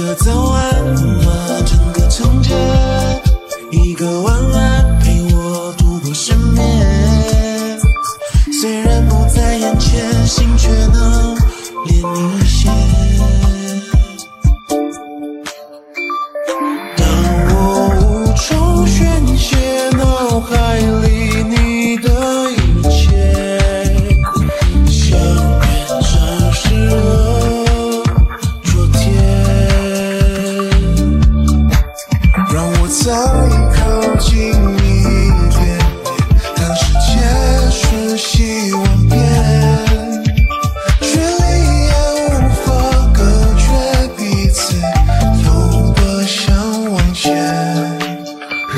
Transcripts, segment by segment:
个早安暖整个城街，一个晚安陪我度过失眠。虽然不在眼前，心却能连你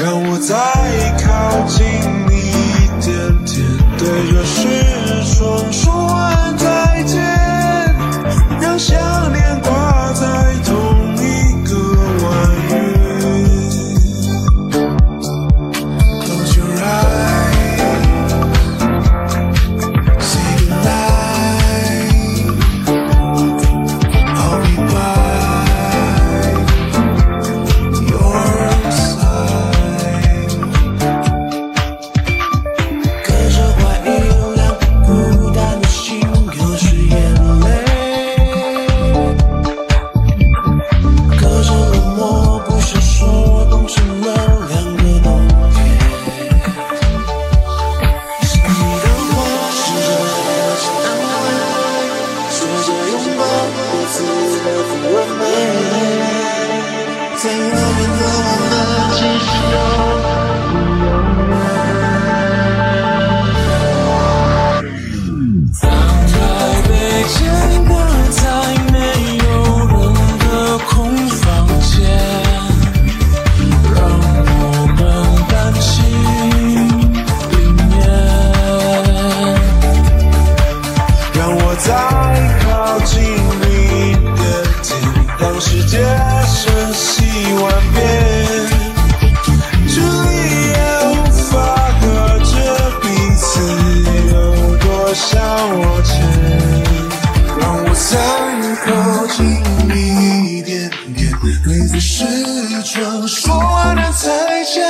让我再靠近你一点点，对着时钟在遥远的我们，其实有台北见过在没有人的空房间，让我们感情里面。让我再靠近你一点点，让世界瞬息你一点点，对着视窗说完了再见，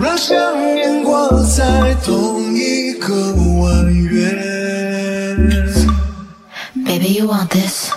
让想念挂在同一个弯月。Baby, you want this?